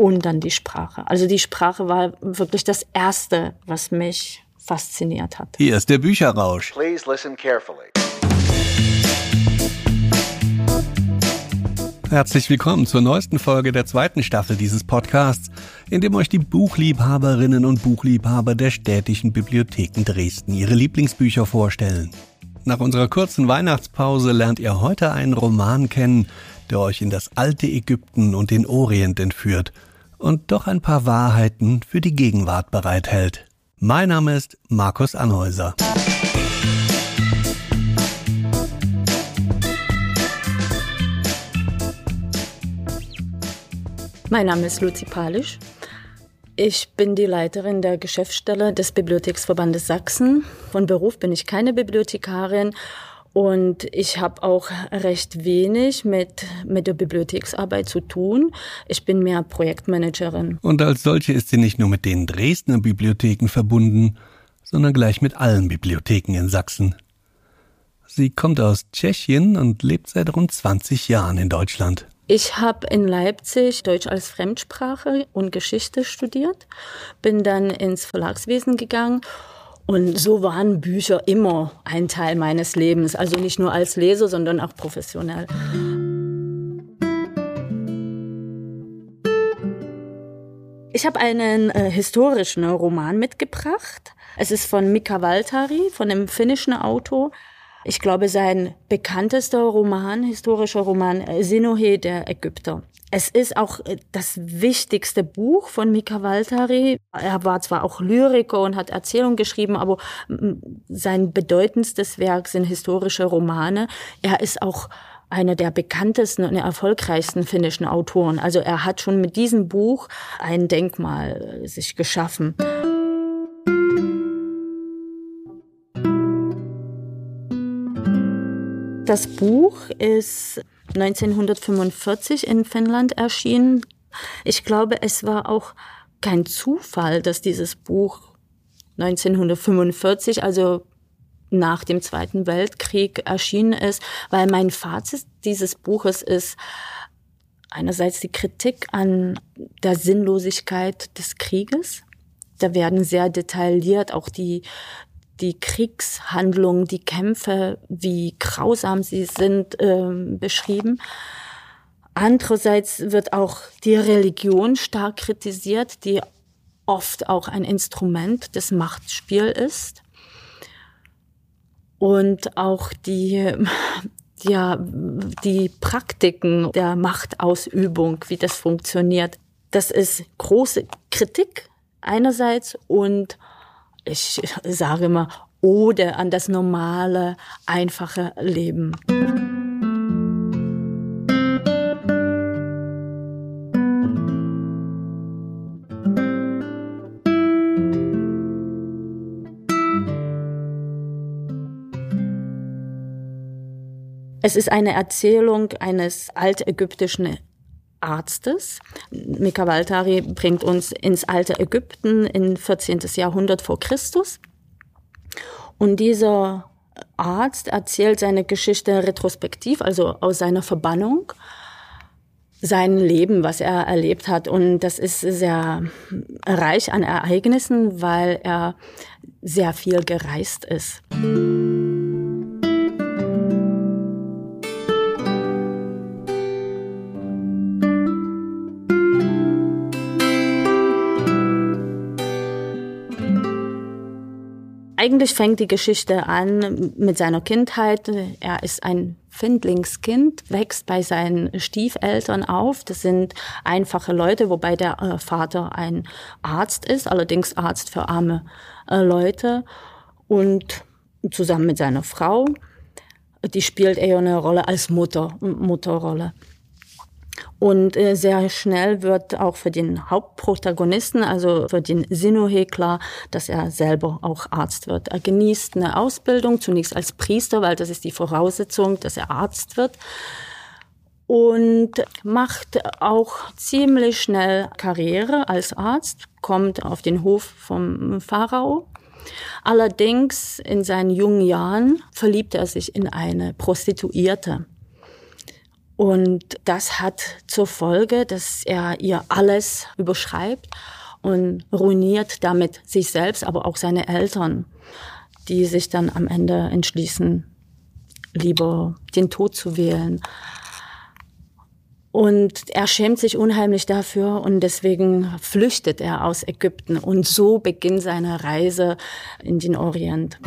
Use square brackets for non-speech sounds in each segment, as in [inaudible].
und dann die Sprache. Also die Sprache war wirklich das Erste, was mich fasziniert hat. Hier ist der Bücherrausch. Please listen carefully. Herzlich willkommen zur neuesten Folge der zweiten Staffel dieses Podcasts, in dem euch die Buchliebhaberinnen und Buchliebhaber der städtischen Bibliotheken Dresden ihre Lieblingsbücher vorstellen. Nach unserer kurzen Weihnachtspause lernt ihr heute einen Roman kennen, der euch in das alte Ägypten und den Orient entführt und doch ein paar Wahrheiten für die Gegenwart bereithält. Mein Name ist Markus Anhäuser. Mein Name ist Luzi Palisch. Ich bin die Leiterin der Geschäftsstelle des Bibliotheksverbandes Sachsen. Von Beruf bin ich keine Bibliothekarin und ich habe auch recht wenig mit, mit der Bibliotheksarbeit zu tun. Ich bin mehr Projektmanagerin. Und als solche ist sie nicht nur mit den Dresdner Bibliotheken verbunden, sondern gleich mit allen Bibliotheken in Sachsen. Sie kommt aus Tschechien und lebt seit rund 20 Jahren in Deutschland. Ich habe in Leipzig Deutsch als Fremdsprache und Geschichte studiert, bin dann ins Verlagswesen gegangen und so waren Bücher immer ein Teil meines Lebens, also nicht nur als Leser, sondern auch professionell. Ich habe einen äh, historischen Roman mitgebracht. Es ist von Mika Valtari, von einem finnischen Autor. Ich glaube, sein bekanntester Roman, historischer Roman, äh, Sinohe der Ägypter. Es ist auch äh, das wichtigste Buch von Mika Waltari. Er war zwar auch Lyriker und hat Erzählungen geschrieben, aber sein bedeutendstes Werk sind historische Romane. Er ist auch einer der bekanntesten und erfolgreichsten finnischen Autoren. Also er hat schon mit diesem Buch ein Denkmal äh, sich geschaffen. Das Buch ist 1945 in Finnland erschienen. Ich glaube, es war auch kein Zufall, dass dieses Buch 1945, also nach dem Zweiten Weltkrieg erschienen ist, weil mein Fazit dieses Buches ist einerseits die Kritik an der Sinnlosigkeit des Krieges. Da werden sehr detailliert auch die die Kriegshandlungen, die Kämpfe, wie grausam sie sind, äh, beschrieben. Andererseits wird auch die Religion stark kritisiert, die oft auch ein Instrument des Machtspiels ist. Und auch die, [laughs] ja, die Praktiken der Machtausübung, wie das funktioniert. Das ist große Kritik einerseits und ich sage immer, Ode an das normale, einfache Leben. Es ist eine Erzählung eines altägyptischen Arztes. Mika Waltari bringt uns ins alte Ägypten in 14. Jahrhundert vor Christus. Und dieser Arzt erzählt seine Geschichte retrospektiv, also aus seiner Verbannung, sein Leben, was er erlebt hat. Und das ist sehr reich an Ereignissen, weil er sehr viel gereist ist. Eigentlich fängt die Geschichte an mit seiner Kindheit. Er ist ein Findlingskind, wächst bei seinen Stiefeltern auf. Das sind einfache Leute, wobei der äh, Vater ein Arzt ist, allerdings Arzt für arme äh, Leute. Und zusammen mit seiner Frau, die spielt eher eine Rolle als Mutter, Mutterrolle. Und äh, sehr schnell wird auch für den Hauptprotagonisten, also für den Sinohe klar, dass er selber auch Arzt wird. Er genießt eine Ausbildung, zunächst als Priester, weil das ist die Voraussetzung, dass er Arzt wird. Und macht auch ziemlich schnell Karriere als Arzt, kommt auf den Hof vom Pharao. Allerdings in seinen jungen Jahren verliebt er sich in eine Prostituierte. Und das hat zur Folge, dass er ihr alles überschreibt und ruiniert damit sich selbst, aber auch seine Eltern, die sich dann am Ende entschließen, lieber den Tod zu wählen. Und er schämt sich unheimlich dafür und deswegen flüchtet er aus Ägypten. Und so beginnt seine Reise in den Orient.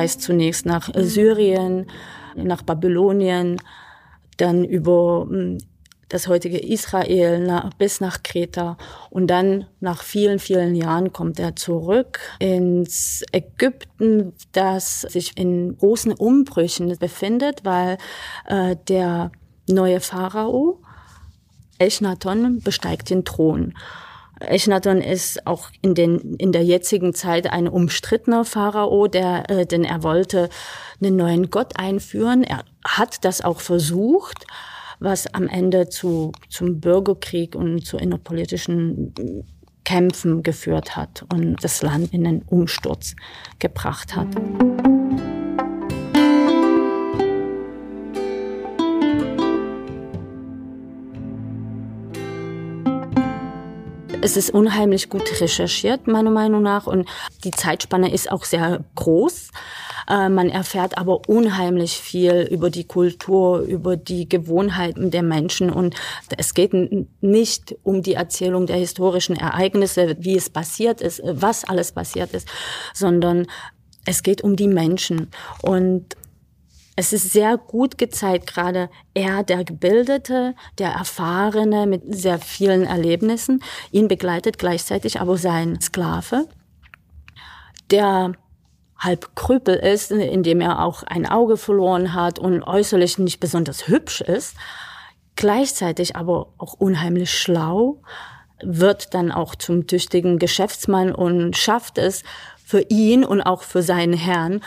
Er reist zunächst nach Syrien, nach Babylonien, dann über hm, das heutige Israel bis nach Kreta und dann nach vielen, vielen Jahren kommt er zurück ins Ägypten, das sich in großen Umbrüchen befindet, weil äh, der neue Pharao Echnaton besteigt den Thron. Echnaton ist auch in, den, in der jetzigen Zeit ein umstrittener Pharao, der, äh, denn er wollte einen neuen Gott einführen. Er hat das auch versucht, was am Ende zu, zum Bürgerkrieg und zu innerpolitischen Kämpfen geführt hat und das Land in den Umsturz gebracht hat. Es ist unheimlich gut recherchiert, meiner Meinung nach, und die Zeitspanne ist auch sehr groß. Äh, man erfährt aber unheimlich viel über die Kultur, über die Gewohnheiten der Menschen und es geht nicht um die Erzählung der historischen Ereignisse, wie es passiert ist, was alles passiert ist, sondern es geht um die Menschen und es ist sehr gut gezeigt, gerade er, der Gebildete, der Erfahrene mit sehr vielen Erlebnissen, ihn begleitet gleichzeitig aber sein Sklave, der halb Krüppel ist, indem er auch ein Auge verloren hat und äußerlich nicht besonders hübsch ist, gleichzeitig aber auch unheimlich schlau, wird dann auch zum tüchtigen Geschäftsmann und schafft es für ihn und auch für seinen Herrn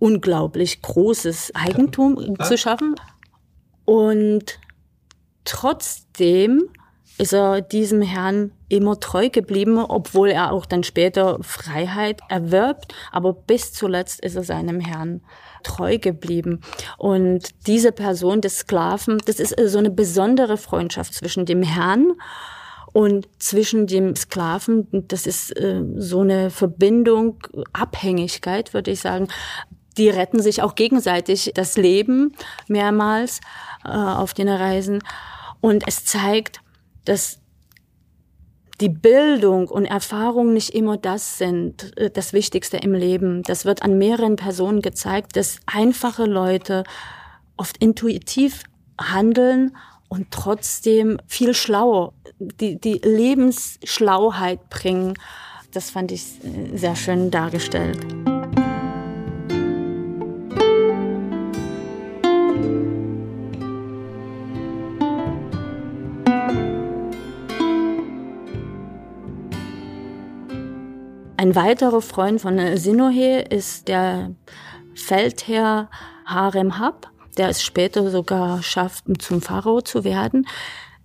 unglaublich großes Eigentum zu schaffen. Und trotzdem ist er diesem Herrn immer treu geblieben, obwohl er auch dann später Freiheit erwirbt. Aber bis zuletzt ist er seinem Herrn treu geblieben. Und diese Person des Sklaven, das ist so eine besondere Freundschaft zwischen dem Herrn und zwischen dem Sklaven, das ist äh, so eine Verbindung, Abhängigkeit, würde ich sagen, die retten sich auch gegenseitig das Leben mehrmals äh, auf den Reisen. Und es zeigt, dass die Bildung und Erfahrung nicht immer das sind, äh, das Wichtigste im Leben. Das wird an mehreren Personen gezeigt, dass einfache Leute oft intuitiv handeln und trotzdem viel schlauer, die, die Lebensschlauheit bringen. Das fand ich äh, sehr schön dargestellt. Ein weiterer Freund von Sinohe ist der Feldherr Harem Hab, der es später sogar schafft, zum Pharao zu werden.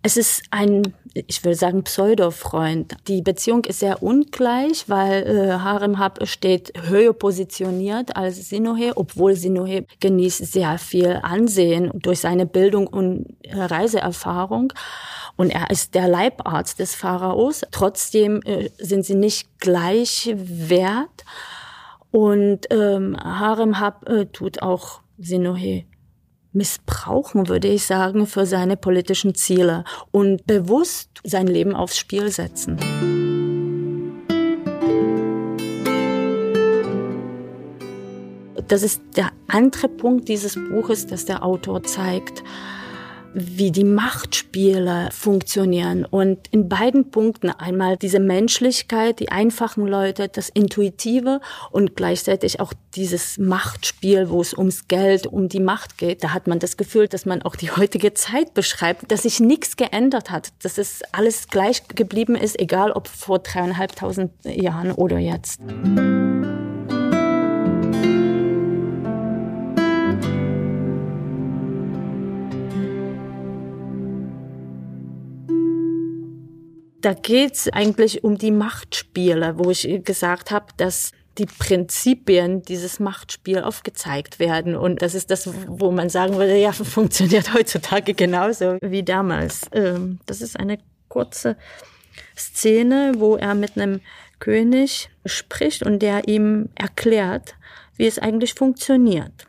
Es ist ein, ich will sagen, Pseudo-Freund. Die Beziehung ist sehr ungleich, weil äh, Harem Hab steht höher positioniert als Sinohe, obwohl Sinohe genießt sehr viel Ansehen durch seine Bildung und Reiseerfahrung und er ist der Leibarzt des Pharaos. Trotzdem äh, sind sie nicht gleich wert. Und ähm, Harem Hab äh, tut auch Sinohe missbrauchen, würde ich sagen, für seine politischen Ziele und bewusst sein Leben aufs Spiel setzen. Das ist der andere Punkt dieses Buches, dass der Autor zeigt, wie die Machtspiele funktionieren. Und in beiden Punkten einmal diese Menschlichkeit, die einfachen Leute, das Intuitive und gleichzeitig auch dieses Machtspiel, wo es ums Geld, um die Macht geht. Da hat man das Gefühl, dass man auch die heutige Zeit beschreibt, dass sich nichts geändert hat, dass es alles gleich geblieben ist, egal ob vor dreieinhalbtausend Jahren oder jetzt. Da geht's eigentlich um die Machtspiele, wo ich gesagt habe, dass die Prinzipien dieses Machtspiel aufgezeigt werden. Und das ist das, wo man sagen würde, ja, [laughs] funktioniert heutzutage genauso wie damals. Ähm, das ist eine kurze Szene, wo er mit einem König spricht und der ihm erklärt, wie es eigentlich funktioniert.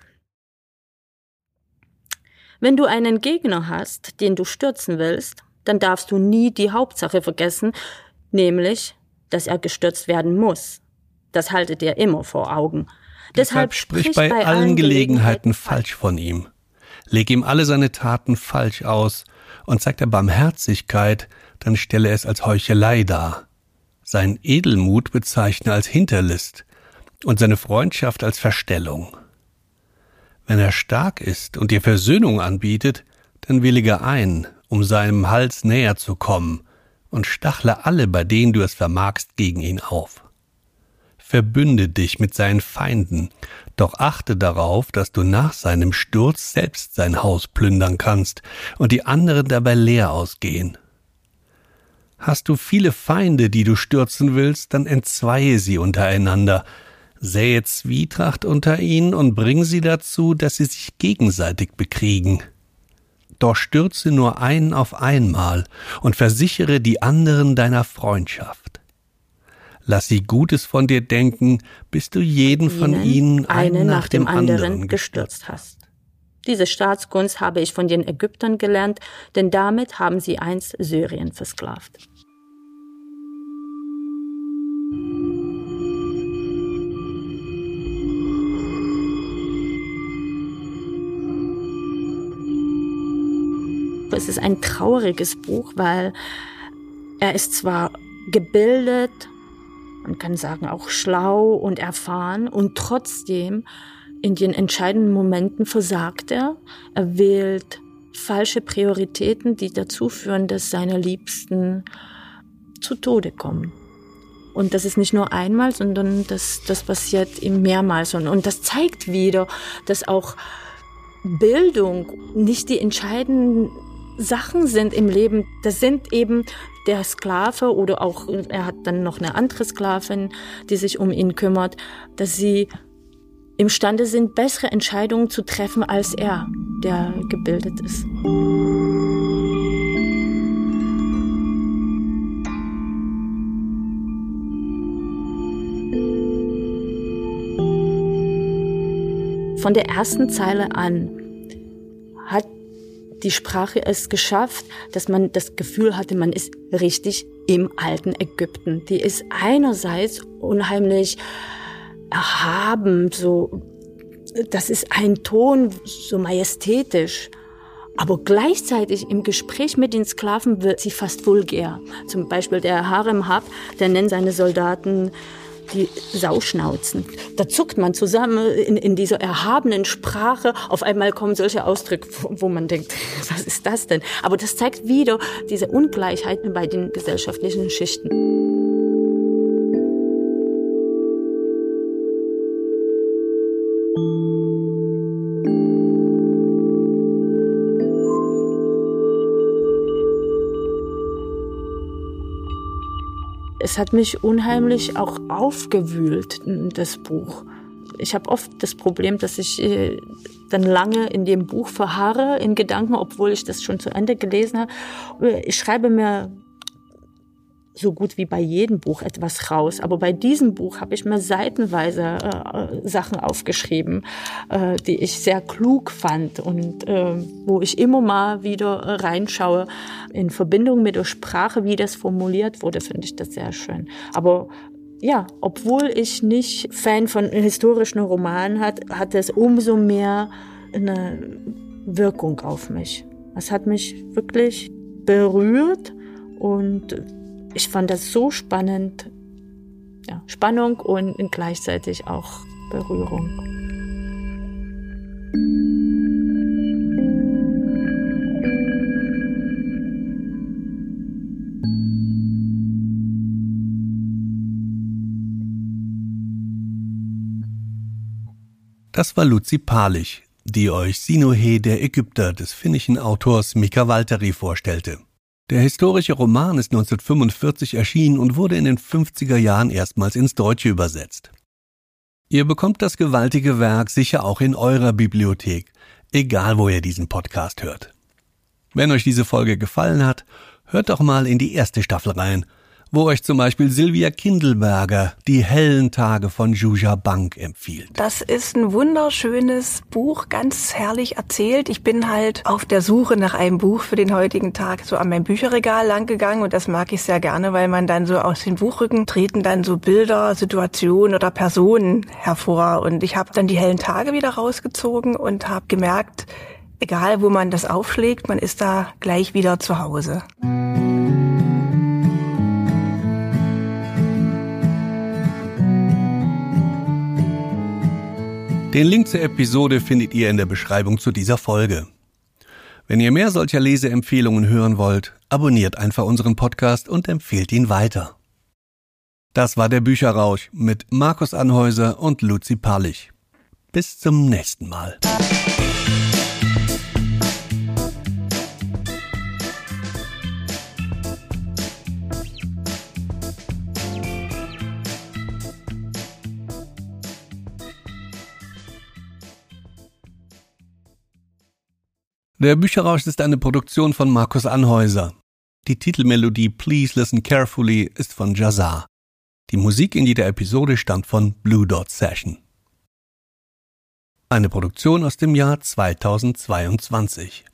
Wenn du einen Gegner hast, den du stürzen willst, dann darfst du nie die Hauptsache vergessen, nämlich, dass er gestürzt werden muss. Das haltet ihr immer vor Augen. Deshalb, Deshalb sprich bei, bei allen Gelegenheiten falsch von ihm. Leg ihm alle seine Taten falsch aus und zeigt er Barmherzigkeit, dann stelle es als Heuchelei dar. Sein Edelmut bezeichne als Hinterlist und seine Freundschaft als Verstellung. Wenn er stark ist und dir Versöhnung anbietet, dann willige ein, um seinem Hals näher zu kommen, und stachle alle, bei denen du es vermagst, gegen ihn auf. Verbünde dich mit seinen Feinden, doch achte darauf, dass du nach seinem Sturz selbst sein Haus plündern kannst und die anderen dabei leer ausgehen. Hast du viele Feinde, die du stürzen willst, dann entzweie sie untereinander, sähe Zwietracht unter ihnen und bring sie dazu, dass sie sich gegenseitig bekriegen. Doch stürze nur einen auf einmal und versichere die anderen deiner Freundschaft. Lass sie Gutes von dir denken, bis du jeden von ihnen einen, einen nach dem anderen gestürzt hast. Diese Staatskunst habe ich von den Ägyptern gelernt, denn damit haben sie einst Syrien versklavt. Es ist ein trauriges Buch, weil er ist zwar gebildet, man kann sagen auch schlau und erfahren und trotzdem in den entscheidenden Momenten versagt er. Er wählt falsche Prioritäten, die dazu führen, dass seine Liebsten zu Tode kommen. Und das ist nicht nur einmal, sondern das, das passiert ihm mehrmals. Und, und das zeigt wieder, dass auch Bildung nicht die entscheidenden Sachen sind im Leben. Das sind eben der Sklave oder auch, er hat dann noch eine andere Sklavin, die sich um ihn kümmert, dass sie imstande sind, bessere Entscheidungen zu treffen als er, der gebildet ist. Von der ersten Zeile an die Sprache es geschafft, dass man das Gefühl hatte, man ist richtig im alten Ägypten. Die ist einerseits unheimlich erhaben, so, das ist ein Ton so majestätisch. Aber gleichzeitig im Gespräch mit den Sklaven wird sie fast vulgär. Zum Beispiel der Harem-Hab, der nennt seine Soldaten die Sauschnauzen. Da zuckt man zusammen in, in dieser erhabenen Sprache. Auf einmal kommen solche Ausdrücke, wo man denkt, [laughs] was ist das denn? Aber das zeigt wieder diese Ungleichheiten bei den gesellschaftlichen Schichten. Es hat mich unheimlich auch aufgewühlt, das Buch. Ich habe oft das Problem, dass ich äh, dann lange in dem Buch verharre, in Gedanken, obwohl ich das schon zu Ende gelesen habe. Ich schreibe mir so gut wie bei jedem Buch etwas raus. Aber bei diesem Buch habe ich mir seitenweise äh, Sachen aufgeschrieben, äh, die ich sehr klug fand und äh, wo ich immer mal wieder äh, reinschaue. In Verbindung mit der Sprache, wie das formuliert wurde, finde ich das sehr schön. Aber ja, obwohl ich nicht Fan von historischen Romanen hat, hat es umso mehr eine Wirkung auf mich. Es hat mich wirklich berührt und ich fand das so spannend. Ja, Spannung und gleichzeitig auch Berührung. Das war Luzi Palich, die euch Sinohe der Ägypter des finnischen Autors Mika Walteri vorstellte. Der historische Roman ist 1945 erschienen und wurde in den 50er Jahren erstmals ins Deutsche übersetzt. Ihr bekommt das gewaltige Werk sicher auch in eurer Bibliothek, egal wo ihr diesen Podcast hört. Wenn euch diese Folge gefallen hat, hört doch mal in die erste Staffel rein wo euch zum Beispiel Silvia Kindelberger die hellen Tage von Juja Bank empfiehlt. Das ist ein wunderschönes Buch, ganz herrlich erzählt. Ich bin halt auf der Suche nach einem Buch für den heutigen Tag so an meinem Bücherregal langgegangen und das mag ich sehr gerne, weil man dann so aus den Buchrücken treten dann so Bilder, Situationen oder Personen hervor und ich habe dann die hellen Tage wieder rausgezogen und habe gemerkt, egal wo man das aufschlägt, man ist da gleich wieder zu Hause. Den Link zur Episode findet ihr in der Beschreibung zu dieser Folge. Wenn ihr mehr solcher Leseempfehlungen hören wollt, abonniert einfach unseren Podcast und empfehlt ihn weiter. Das war der Bücherrausch mit Markus Anhäuser und Luzi Parlich. Bis zum nächsten Mal. Der Bücherrausch ist eine Produktion von Markus Anhäuser. Die Titelmelodie Please Listen Carefully ist von Jazar. Die Musik in jeder Episode stammt von Blue Dot Session. Eine Produktion aus dem Jahr 2022.